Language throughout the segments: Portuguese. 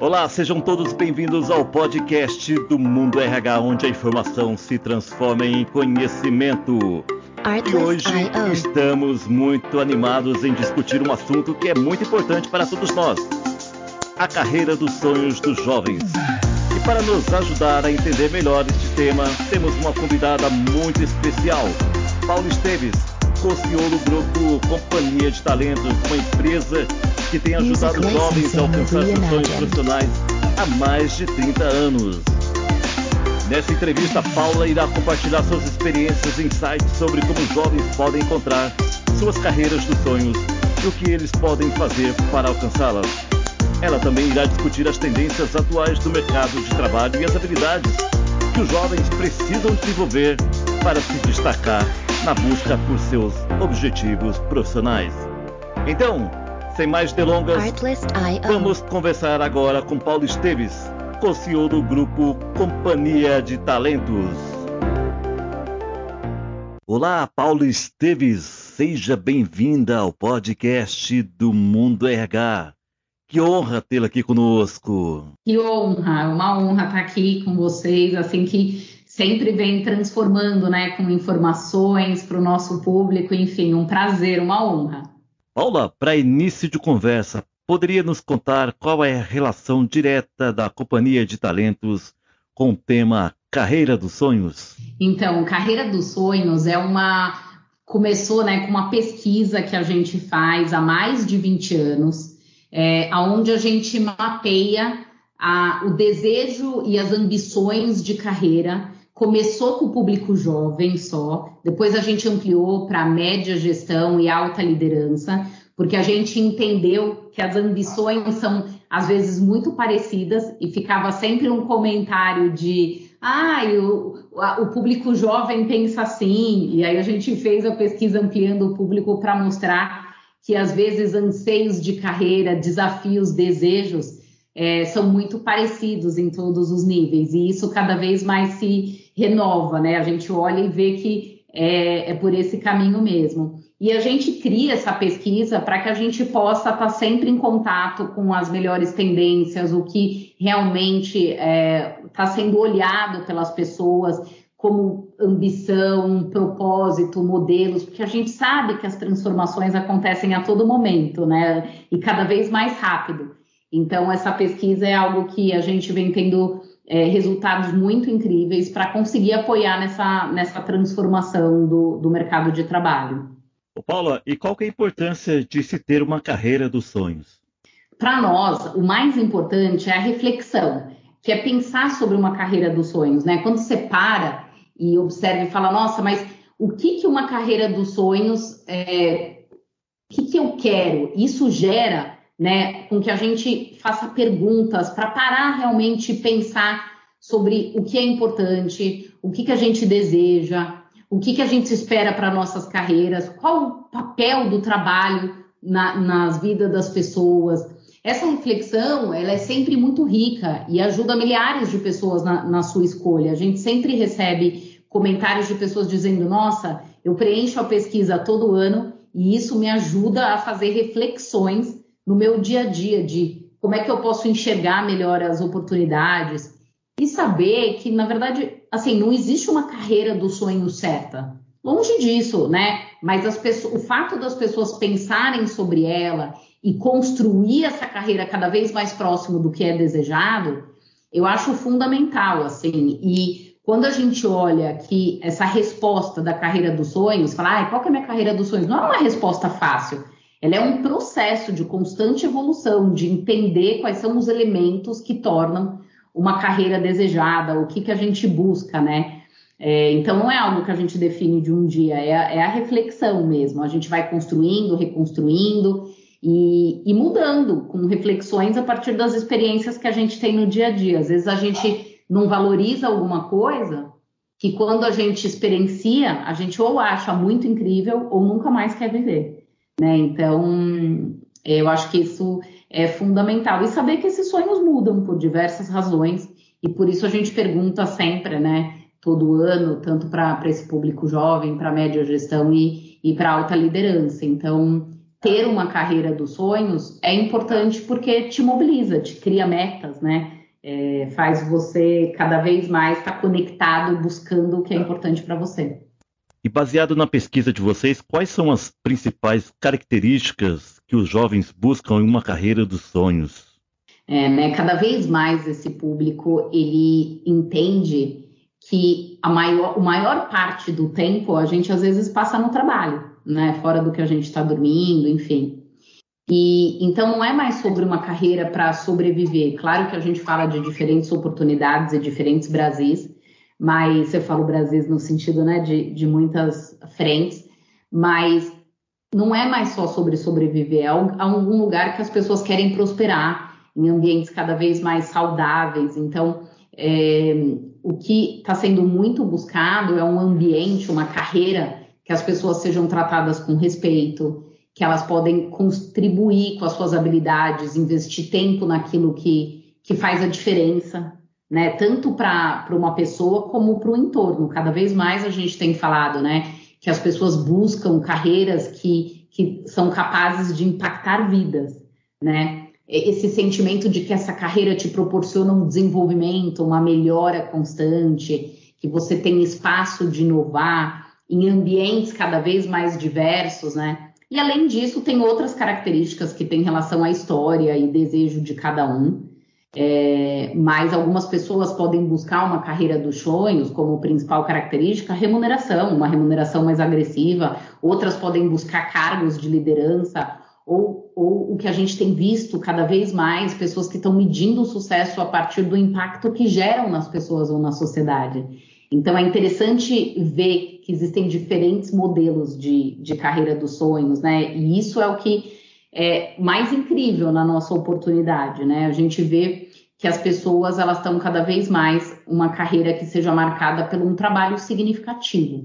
Olá, sejam todos bem-vindos ao podcast do Mundo RH, onde a informação se transforma em conhecimento. E hoje estamos muito animados em discutir um assunto que é muito importante para todos nós: a carreira dos sonhos dos jovens. E para nos ajudar a entender melhor este tema, temos uma convidada muito especial, Paulo Esteves, co-CEO do grupo Companhia de Talentos, uma empresa que tem ajudado jovens a alcançar seus sonhos profissionais há mais de 30 anos. Nessa entrevista, Paula irá compartilhar suas experiências e insights sobre como os jovens podem encontrar suas carreiras dos sonhos e o que eles podem fazer para alcançá-las. Ela também irá discutir as tendências atuais do mercado de trabalho e as habilidades que os jovens precisam desenvolver para se destacar na busca por seus objetivos profissionais. Então, sem mais delongas, vamos conversar agora com Paulo Esteves, co-CEO do grupo Companhia de Talentos. Olá, Paulo Esteves, seja bem-vinda ao podcast do Mundo RH. Que honra tê-la aqui conosco. Que honra, é uma honra estar aqui com vocês, assim que sempre vem transformando, né, com informações para o nosso público, enfim, um prazer, uma honra. Paula, para início de conversa, poderia nos contar qual é a relação direta da Companhia de Talentos com o tema Carreira dos Sonhos? Então, Carreira dos Sonhos é uma. Começou né, com uma pesquisa que a gente faz há mais de 20 anos, é, a gente mapeia a, o desejo e as ambições de carreira começou com o público jovem só, depois a gente ampliou para média gestão e alta liderança, porque a gente entendeu que as ambições são às vezes muito parecidas e ficava sempre um comentário de ah, o, o público jovem pensa assim, e aí a gente fez a pesquisa ampliando o público para mostrar que às vezes anseios de carreira, desafios, desejos é, são muito parecidos em todos os níveis, e isso cada vez mais se renova, né? A gente olha e vê que é, é por esse caminho mesmo. E a gente cria essa pesquisa para que a gente possa estar tá sempre em contato com as melhores tendências, o que realmente está é, tá sendo olhado pelas pessoas como ambição, propósito, modelos, porque a gente sabe que as transformações acontecem a todo momento, né? E cada vez mais rápido. Então, essa pesquisa é algo que a gente vem tendo é, resultados muito incríveis para conseguir apoiar nessa, nessa transformação do, do mercado de trabalho. Paula, e qual é a importância de se ter uma carreira dos sonhos? Para nós, o mais importante é a reflexão, que é pensar sobre uma carreira dos sonhos, né? Quando você para e observa e fala, nossa, mas o que, que uma carreira dos sonhos, é, o que, que eu quero? Isso gera né, com que a gente faça perguntas para parar realmente pensar sobre o que é importante, o que, que a gente deseja, o que, que a gente espera para nossas carreiras, qual o papel do trabalho na, nas vidas das pessoas. Essa reflexão ela é sempre muito rica e ajuda milhares de pessoas na, na sua escolha. A gente sempre recebe comentários de pessoas dizendo: Nossa, eu preencho a pesquisa todo ano e isso me ajuda a fazer reflexões no meu dia a dia de como é que eu posso enxergar melhor as oportunidades e saber que, na verdade, assim, não existe uma carreira do sonho certa. Longe disso, né? Mas as pessoas, o fato das pessoas pensarem sobre ela e construir essa carreira cada vez mais próximo do que é desejado, eu acho fundamental, assim. E quando a gente olha que essa resposta da carreira dos sonhos, falar, ah, qual que é a minha carreira dos sonhos? Não é uma resposta fácil. Ela é um processo de constante evolução, de entender quais são os elementos que tornam uma carreira desejada, o que, que a gente busca, né? É, então, não é algo que a gente define de um dia, é a, é a reflexão mesmo. A gente vai construindo, reconstruindo e, e, mudando com reflexões a partir das experiências que a gente tem no dia a dia. Às vezes a gente não valoriza alguma coisa que quando a gente experiencia, a gente ou acha muito incrível ou nunca mais quer viver. Né? Então, eu acho que isso é fundamental. E saber que esses sonhos mudam por diversas razões, e por isso a gente pergunta sempre, né, todo ano, tanto para esse público jovem, para média gestão e, e para alta liderança. Então, ter uma carreira dos sonhos é importante porque te mobiliza, te cria metas, né? É, faz você cada vez mais estar tá conectado, buscando o que é importante para você. E baseado na pesquisa de vocês, quais são as principais características que os jovens buscam em uma carreira dos sonhos? É, né, cada vez mais esse público ele entende que a maior, a maior parte do tempo a gente às vezes passa no trabalho, né, fora do que a gente está dormindo, enfim. E então não é mais sobre uma carreira para sobreviver. Claro que a gente fala de diferentes oportunidades e diferentes Brasis, mas você fala o Brasil no sentido né, de, de muitas frentes, mas não é mais só sobre sobreviver, é algum lugar que as pessoas querem prosperar em ambientes cada vez mais saudáveis. Então, é, o que está sendo muito buscado é um ambiente, uma carreira que as pessoas sejam tratadas com respeito, que elas podem contribuir com as suas habilidades, investir tempo naquilo que, que faz a diferença, né? Tanto para uma pessoa como para o entorno. Cada vez mais a gente tem falado, né? Que as pessoas buscam carreiras que, que são capazes de impactar vidas, né? Esse sentimento de que essa carreira te proporciona um desenvolvimento, uma melhora constante, que você tem espaço de inovar em ambientes cada vez mais diversos, né? E além disso, tem outras características que têm relação à história e desejo de cada um. É, mas algumas pessoas podem buscar uma carreira dos sonhos como principal característica remuneração, uma remuneração mais agressiva, outras podem buscar cargos de liderança, ou, ou o que a gente tem visto cada vez mais, pessoas que estão medindo o sucesso a partir do impacto que geram nas pessoas ou na sociedade. Então é interessante ver que existem diferentes modelos de, de carreira dos sonhos, né? E isso é o que é, mais incrível na nossa oportunidade, né? A gente vê que as pessoas elas estão cada vez mais uma carreira que seja marcada por um trabalho significativo.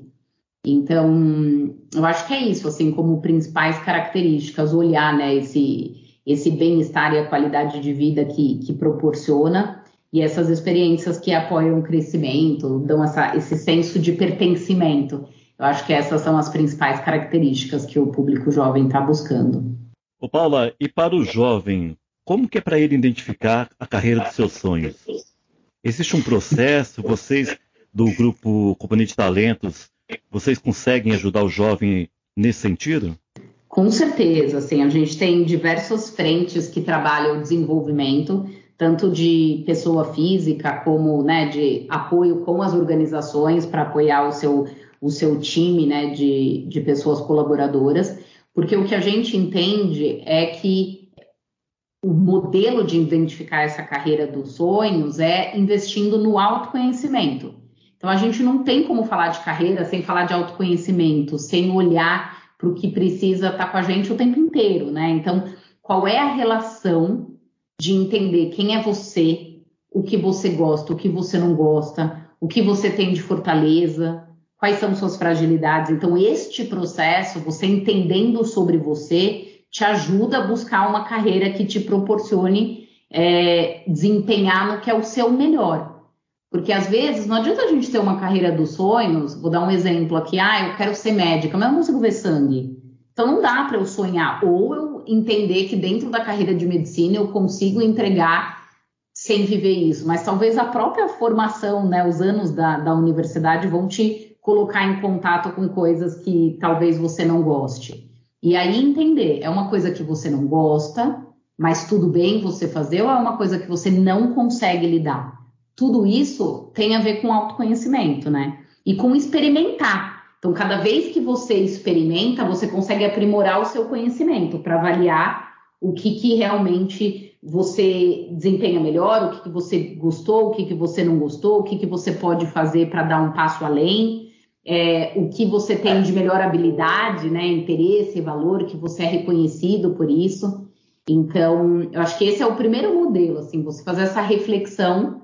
Então, eu acho que é isso, assim, como principais características, olhar, né, esse, esse bem-estar e a qualidade de vida que, que proporciona e essas experiências que apoiam o crescimento, dão essa, esse senso de pertencimento. Eu acho que essas são as principais características que o público jovem está buscando. Ô Paula, e para o jovem, como que é para ele identificar a carreira dos seus sonhos? Existe um processo, vocês do grupo Companhia de Talentos, vocês conseguem ajudar o jovem nesse sentido? Com certeza, assim, a gente tem diversas frentes que trabalham o desenvolvimento, tanto de pessoa física como né, de apoio com as organizações para apoiar o seu, o seu time né, de, de pessoas colaboradoras porque o que a gente entende é que o modelo de identificar essa carreira dos sonhos é investindo no autoconhecimento. Então, a gente não tem como falar de carreira sem falar de autoconhecimento, sem olhar para o que precisa estar tá com a gente o tempo inteiro, né? Então, qual é a relação de entender quem é você, o que você gosta, o que você não gosta, o que você tem de fortaleza, quais são suas fragilidades. Então, este processo, você entendendo sobre você, te ajuda a buscar uma carreira que te proporcione é, desempenhar no que é o seu melhor. Porque às vezes não adianta a gente ter uma carreira dos sonhos, vou dar um exemplo aqui, ah, eu quero ser médica, mas eu não consigo ver sangue. Então não dá para eu sonhar, ou eu entender que dentro da carreira de medicina eu consigo entregar sem viver isso, mas talvez a própria formação, né, os anos da, da universidade vão te colocar em contato com coisas que talvez você não goste. E aí entender, é uma coisa que você não gosta, mas tudo bem você fazer, ou é uma coisa que você não consegue lidar? Tudo isso tem a ver com autoconhecimento, né? E com experimentar. Então, cada vez que você experimenta, você consegue aprimorar o seu conhecimento para avaliar o que, que realmente você desempenha melhor, o que, que você gostou, o que, que você não gostou, o que, que você pode fazer para dar um passo além é, o que você tem de melhor habilidade, né, interesse, valor, que você é reconhecido por isso. Então, eu acho que esse é o primeiro modelo, assim, você fazer essa reflexão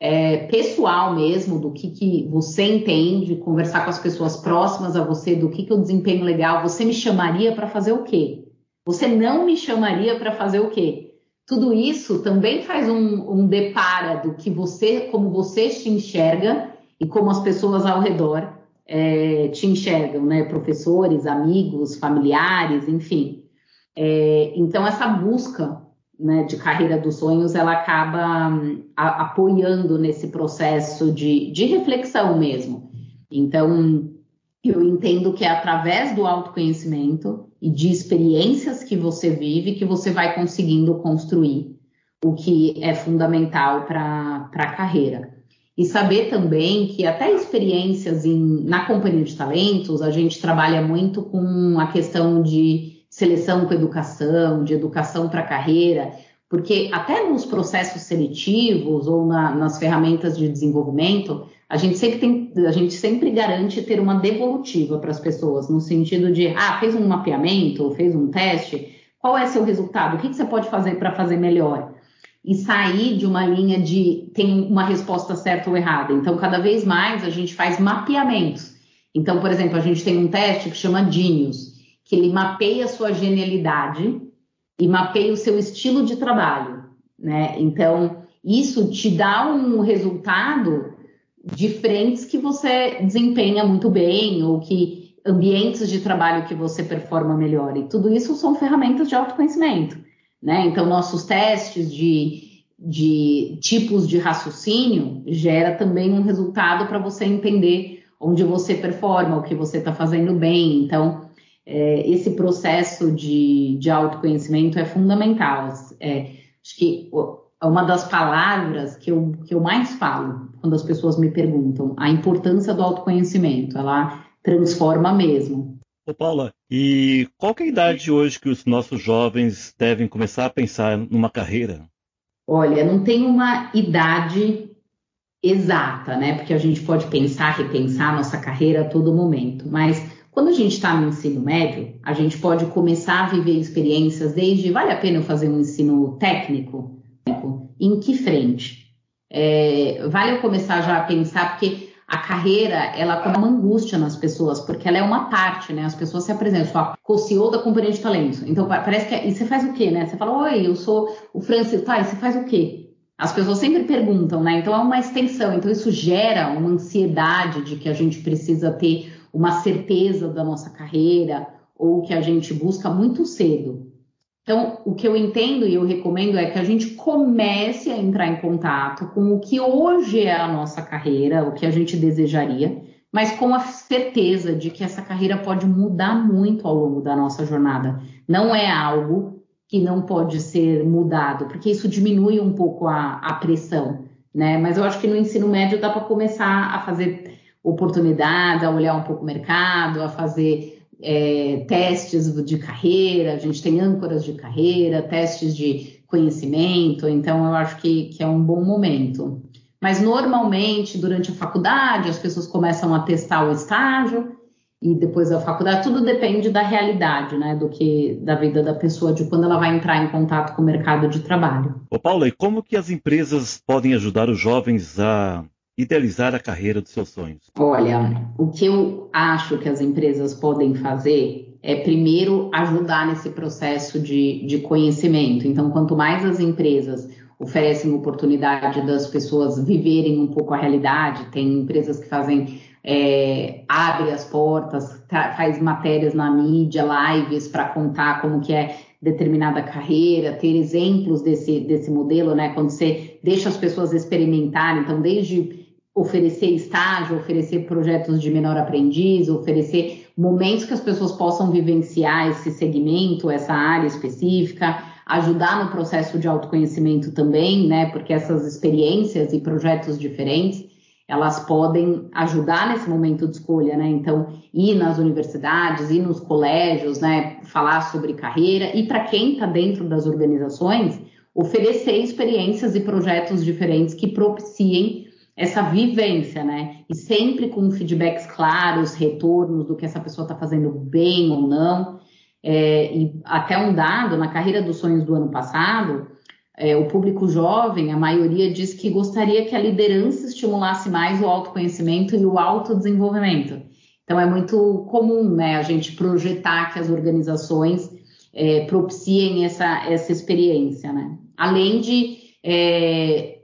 é, pessoal mesmo do que, que você entende, conversar com as pessoas próximas a você do que, que o desempenho legal, você me chamaria para fazer o quê? Você não me chamaria para fazer o quê? Tudo isso também faz um, um depara do que você, como você te enxerga e como as pessoas ao redor é, te enxergam, né? Professores, amigos, familiares, enfim. É, então, essa busca né, de carreira dos sonhos, ela acaba um, a, apoiando nesse processo de, de reflexão mesmo. Então, eu entendo que é através do autoconhecimento e de experiências que você vive que você vai conseguindo construir o que é fundamental para a carreira. E saber também que até experiências em, na companhia de talentos, a gente trabalha muito com a questão de seleção com educação, de educação para carreira, porque até nos processos seletivos ou na, nas ferramentas de desenvolvimento, a gente sempre tem, a gente sempre garante ter uma devolutiva para as pessoas, no sentido de, ah, fez um mapeamento, fez um teste, qual é seu resultado? O que, que você pode fazer para fazer melhor? E sair de uma linha de tem uma resposta certa ou errada. Então, cada vez mais a gente faz mapeamentos. Então, por exemplo, a gente tem um teste que chama Genius, que ele mapeia a sua genialidade e mapeia o seu estilo de trabalho, né? Então, isso te dá um resultado de frentes que você desempenha muito bem ou que ambientes de trabalho que você performa melhor. E tudo isso são ferramentas de autoconhecimento, né? Então, nossos testes de, de tipos de raciocínio gera também um resultado para você entender onde você performa, o que você está fazendo bem. Então, é, esse processo de, de autoconhecimento é fundamental. É, acho que é uma das palavras que eu, que eu mais falo quando as pessoas me perguntam a importância do autoconhecimento. Ela transforma mesmo. Ô Paula, e qual é a idade hoje que os nossos jovens devem começar a pensar numa carreira? Olha, não tem uma idade exata, né? Porque a gente pode pensar, repensar a nossa carreira a todo momento, mas quando a gente está no ensino médio, a gente pode começar a viver experiências desde vale a pena eu fazer um ensino técnico? Em que frente? É, vale eu começar já a pensar, porque a carreira, ela coloca uma angústia nas pessoas, porque ela é uma parte, né? As pessoas se apresentam, só o CEO da companhia de talentos. Então, parece que. É, e você faz o quê, né? Você fala, oi, eu sou o Francis. Tá, e você faz o quê? As pessoas sempre perguntam, né? Então, é uma extensão. Então, isso gera uma ansiedade de que a gente precisa ter uma certeza da nossa carreira ou que a gente busca muito cedo. Então, o que eu entendo e eu recomendo é que a gente comece a entrar em contato com o que hoje é a nossa carreira, o que a gente desejaria, mas com a certeza de que essa carreira pode mudar muito ao longo da nossa jornada. Não é algo que não pode ser mudado, porque isso diminui um pouco a, a pressão, né? Mas eu acho que no ensino médio dá para começar a fazer oportunidades, a olhar um pouco o mercado, a fazer é, testes de carreira, a gente tem âncoras de carreira, testes de conhecimento, então eu acho que, que é um bom momento. Mas normalmente, durante a faculdade, as pessoas começam a testar o estágio e depois da faculdade, tudo depende da realidade, né, do que da vida da pessoa, de quando ela vai entrar em contato com o mercado de trabalho. Ô Paula, e como que as empresas podem ajudar os jovens a idealizar a carreira dos seus sonhos? Olha, o que eu acho que as empresas podem fazer é primeiro ajudar nesse processo de, de conhecimento. Então, quanto mais as empresas oferecem oportunidade das pessoas viverem um pouco a realidade, tem empresas que fazem é, abre as portas, faz matérias na mídia, lives para contar como que é determinada carreira, ter exemplos desse, desse modelo, né? Quando você deixa as pessoas experimentarem, então desde oferecer estágio, oferecer projetos de menor aprendiz, oferecer momentos que as pessoas possam vivenciar esse segmento, essa área específica, ajudar no processo de autoconhecimento também, né? Porque essas experiências e projetos diferentes, elas podem ajudar nesse momento de escolha, né? Então, ir nas universidades, ir nos colégios, né? Falar sobre carreira e para quem está dentro das organizações, oferecer experiências e projetos diferentes que propiciem essa vivência, né? E sempre com feedbacks claros, retornos do que essa pessoa está fazendo bem ou não. É, e até um dado, na carreira dos sonhos do ano passado, é, o público jovem, a maioria diz que gostaria que a liderança estimulasse mais o autoconhecimento e o autodesenvolvimento. Então, é muito comum né, a gente projetar que as organizações é, propiciem essa, essa experiência, né? Além de é,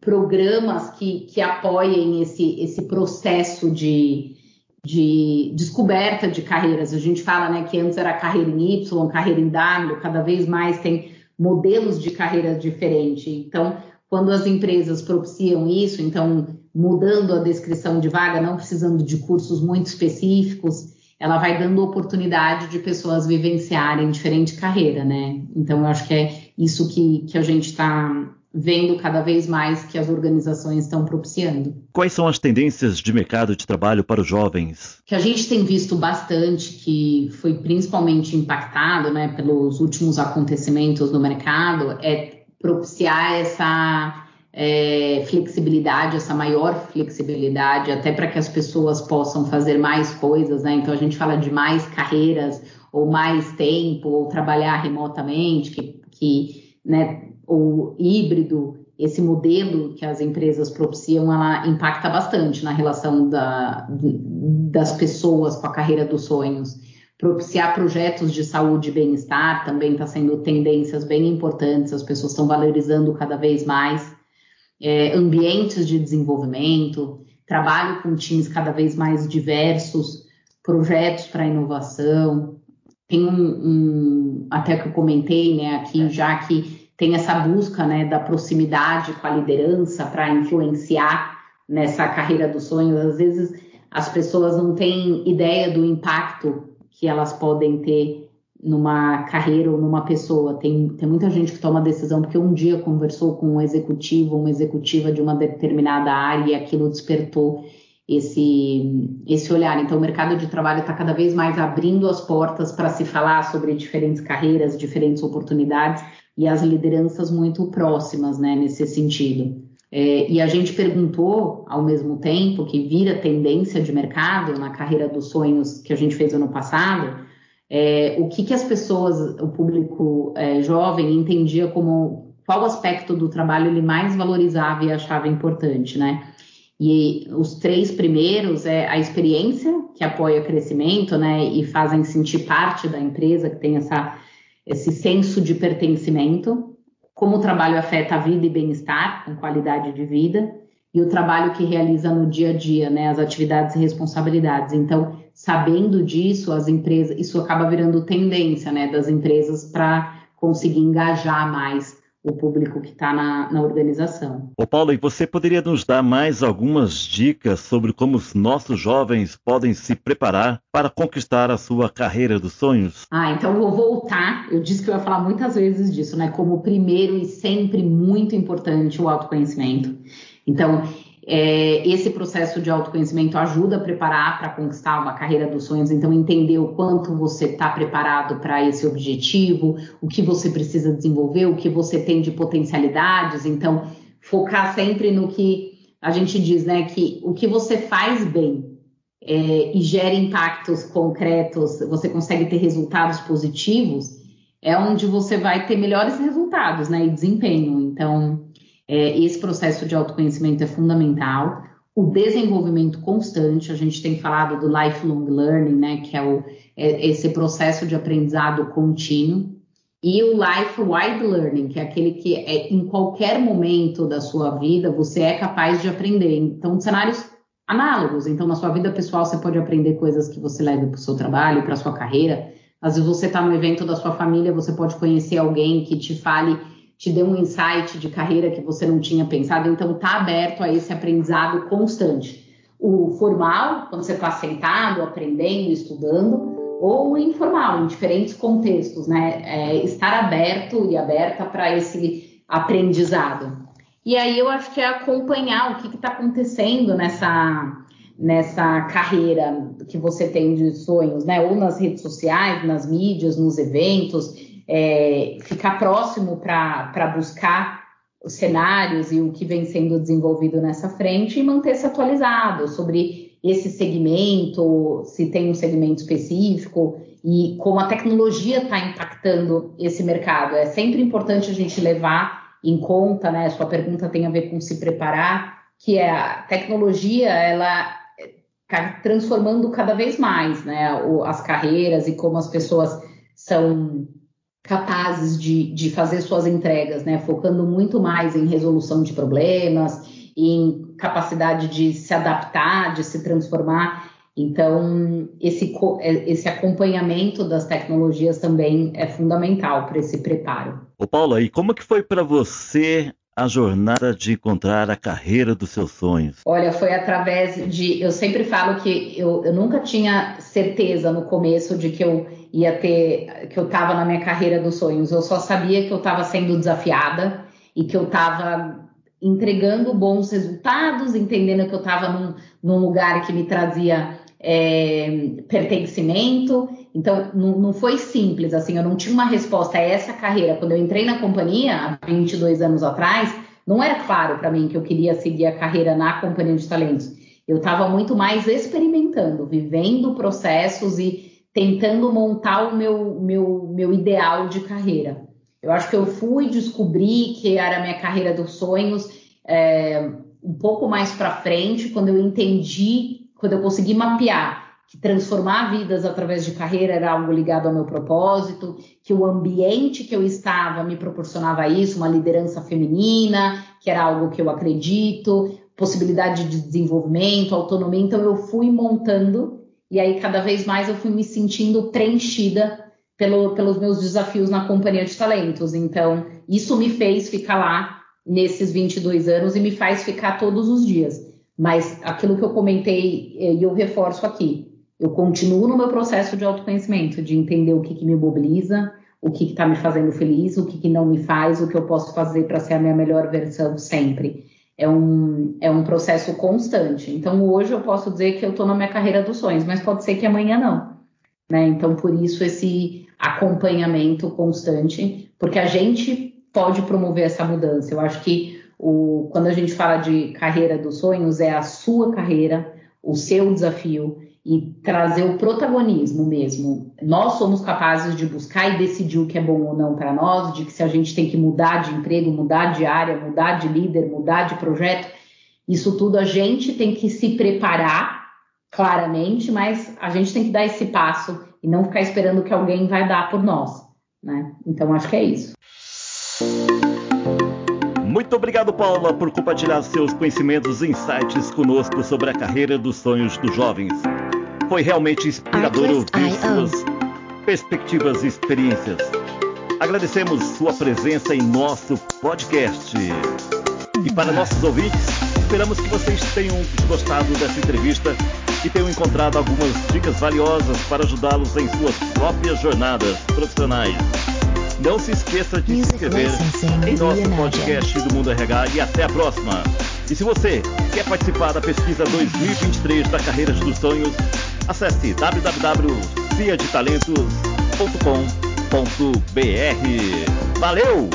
programas que, que apoiem esse, esse processo de, de descoberta de carreiras. A gente fala né, que antes era carreira em Y, carreira em W, cada vez mais tem modelos de carreira diferentes. Então, quando as empresas propiciam isso, então mudando a descrição de vaga, não precisando de cursos muito específicos, ela vai dando oportunidade de pessoas vivenciarem diferente carreira, né? Então, eu acho que é isso que, que a gente está vendo cada vez mais que as organizações estão propiciando. Quais são as tendências de mercado de trabalho para os jovens? Que a gente tem visto bastante, que foi principalmente impactado né, pelos últimos acontecimentos no mercado, é propiciar essa é, flexibilidade, essa maior flexibilidade, até para que as pessoas possam fazer mais coisas, né? Então a gente fala de mais carreiras, ou mais tempo, ou trabalhar remotamente, que, que né, ou híbrido, esse modelo que as empresas propiciam, ela impacta bastante na relação da, das pessoas com a carreira dos sonhos. Propiciar projetos de saúde e bem-estar também está sendo tendências bem importantes, as pessoas estão valorizando cada vez mais é, ambientes de desenvolvimento, trabalho com times cada vez mais diversos, projetos para inovação. Tem um, um, até que eu comentei né, aqui já que tem essa busca né, da proximidade com a liderança para influenciar nessa carreira dos sonhos. Às vezes as pessoas não têm ideia do impacto que elas podem ter numa carreira ou numa pessoa. Tem, tem muita gente que toma decisão porque um dia conversou com um executivo, uma executiva de uma determinada área e aquilo despertou esse, esse olhar. Então, o mercado de trabalho está cada vez mais abrindo as portas para se falar sobre diferentes carreiras, diferentes oportunidades e as lideranças muito próximas né, nesse sentido. É, e a gente perguntou, ao mesmo tempo, que vira tendência de mercado na carreira dos sonhos que a gente fez ano passado, é, o que, que as pessoas, o público é, jovem, entendia como qual aspecto do trabalho ele mais valorizava e achava importante, né? E os três primeiros é a experiência, que apoia o crescimento, né? E fazem sentir parte da empresa, que tem essa, esse senso de pertencimento, como o trabalho afeta a vida e bem-estar, com qualidade de vida, e o trabalho que realiza no dia a dia, né? As atividades e responsabilidades. Então, sabendo disso, as empresas, isso acaba virando tendência, né, das empresas para conseguir engajar mais o público que está na, na, organização. Ô Paulo, e você poderia nos dar mais algumas dicas sobre como os nossos jovens podem se preparar para conquistar a sua carreira dos sonhos? Ah, então eu vou voltar. Eu disse que eu ia falar muitas vezes disso, né? Como primeiro e sempre muito importante o autoconhecimento. Então, é, esse processo de autoconhecimento ajuda a preparar para conquistar uma carreira dos sonhos, então entender o quanto você está preparado para esse objetivo, o que você precisa desenvolver, o que você tem de potencialidades, então focar sempre no que a gente diz, né, que o que você faz bem é, e gera impactos concretos, você consegue ter resultados positivos, é onde você vai ter melhores resultados, né, e desempenho. Então, é, esse processo de autoconhecimento é fundamental. O desenvolvimento constante, a gente tem falado do lifelong learning, né, que é, o, é esse processo de aprendizado contínuo. E o life wide learning, que é aquele que é em qualquer momento da sua vida você é capaz de aprender. Então, cenários análogos. Então, na sua vida pessoal, você pode aprender coisas que você leva para o seu trabalho, para a sua carreira. Às vezes você está no evento da sua família, você pode conhecer alguém que te fale te deu um insight de carreira que você não tinha pensado, então está aberto a esse aprendizado constante. O formal, quando você está sentado, aprendendo, estudando, ou o informal, em diferentes contextos, né? É, estar aberto e aberta para esse aprendizado. E aí eu acho que é acompanhar o que está acontecendo nessa, nessa carreira que você tem de sonhos, né? Ou nas redes sociais, nas mídias, nos eventos é, ficar próximo para buscar os cenários e o que vem sendo desenvolvido nessa frente e manter-se atualizado sobre esse segmento, se tem um segmento específico e como a tecnologia está impactando esse mercado. É sempre importante a gente levar em conta, né? Sua pergunta tem a ver com se preparar, que é a tecnologia, ela está transformando cada vez mais, né? As carreiras e como as pessoas são capazes de, de fazer suas entregas, né? Focando muito mais em resolução de problemas, em capacidade de se adaptar, de se transformar Então, esse, é, esse acompanhamento das tecnologias também é fundamental para esse preparo. Ô Paula, e como que foi para você a jornada de encontrar a carreira dos seus sonhos? Olha, foi através de. Eu sempre falo que eu, eu nunca tinha certeza no começo de que eu ia ter. que eu estava na minha carreira dos sonhos. Eu só sabia que eu estava sendo desafiada e que eu estava entregando bons resultados, entendendo que eu estava num, num lugar que me trazia é, pertencimento. Então, não, não, foi simples, assim, eu não tinha uma resposta a essa carreira. Quando eu entrei na companhia, há 22 anos atrás, não era claro para mim que eu queria seguir a carreira na companhia de talentos. Eu estava muito mais experimentando, vivendo processos e tentando montar o meu, meu, meu ideal de carreira. Eu acho que eu fui descobrir que era a minha carreira dos sonhos é, um pouco mais para frente, quando eu entendi, quando eu consegui mapear que transformar vidas através de carreira era algo ligado ao meu propósito, que o ambiente que eu estava me proporcionava isso, uma liderança feminina, que era algo que eu acredito, possibilidade de desenvolvimento, autonomia. Então eu fui montando e aí cada vez mais eu fui me sentindo preenchida pelo, pelos meus desafios na companhia de talentos. Então isso me fez ficar lá nesses 22 anos e me faz ficar todos os dias. Mas aquilo que eu comentei eh, e eu reforço aqui, eu continuo no meu processo de autoconhecimento, de entender o que, que me mobiliza, o que está me fazendo feliz, o que, que não me faz, o que eu posso fazer para ser a minha melhor versão sempre. É um, é um processo constante. Então, hoje eu posso dizer que eu estou na minha carreira dos sonhos, mas pode ser que amanhã não. Né? Então, por isso, esse acompanhamento constante, porque a gente pode promover essa mudança. Eu acho que o, quando a gente fala de carreira dos sonhos, é a sua carreira, o seu desafio e trazer o protagonismo mesmo. Nós somos capazes de buscar e decidir o que é bom ou não para nós, de que se a gente tem que mudar de emprego, mudar de área, mudar de líder, mudar de projeto, isso tudo a gente tem que se preparar claramente, mas a gente tem que dar esse passo e não ficar esperando que alguém vai dar por nós, né? Então acho que é isso. Muito obrigado, Paula, por compartilhar seus conhecimentos e insights conosco sobre a carreira dos sonhos dos jovens. Foi realmente inspirador ouvir suas perspectivas e experiências. Agradecemos sua presença em nosso podcast. E para nossos ouvintes, esperamos que vocês tenham gostado dessa entrevista e tenham encontrado algumas dicas valiosas para ajudá-los em suas próprias jornadas profissionais. Não se esqueça de se inscrever em nosso podcast do Mundo RH e até a próxima. E se você quer participar da pesquisa 2023 da Carreiras dos Sonhos, acesse www.ciadetalentos.com.br. Valeu!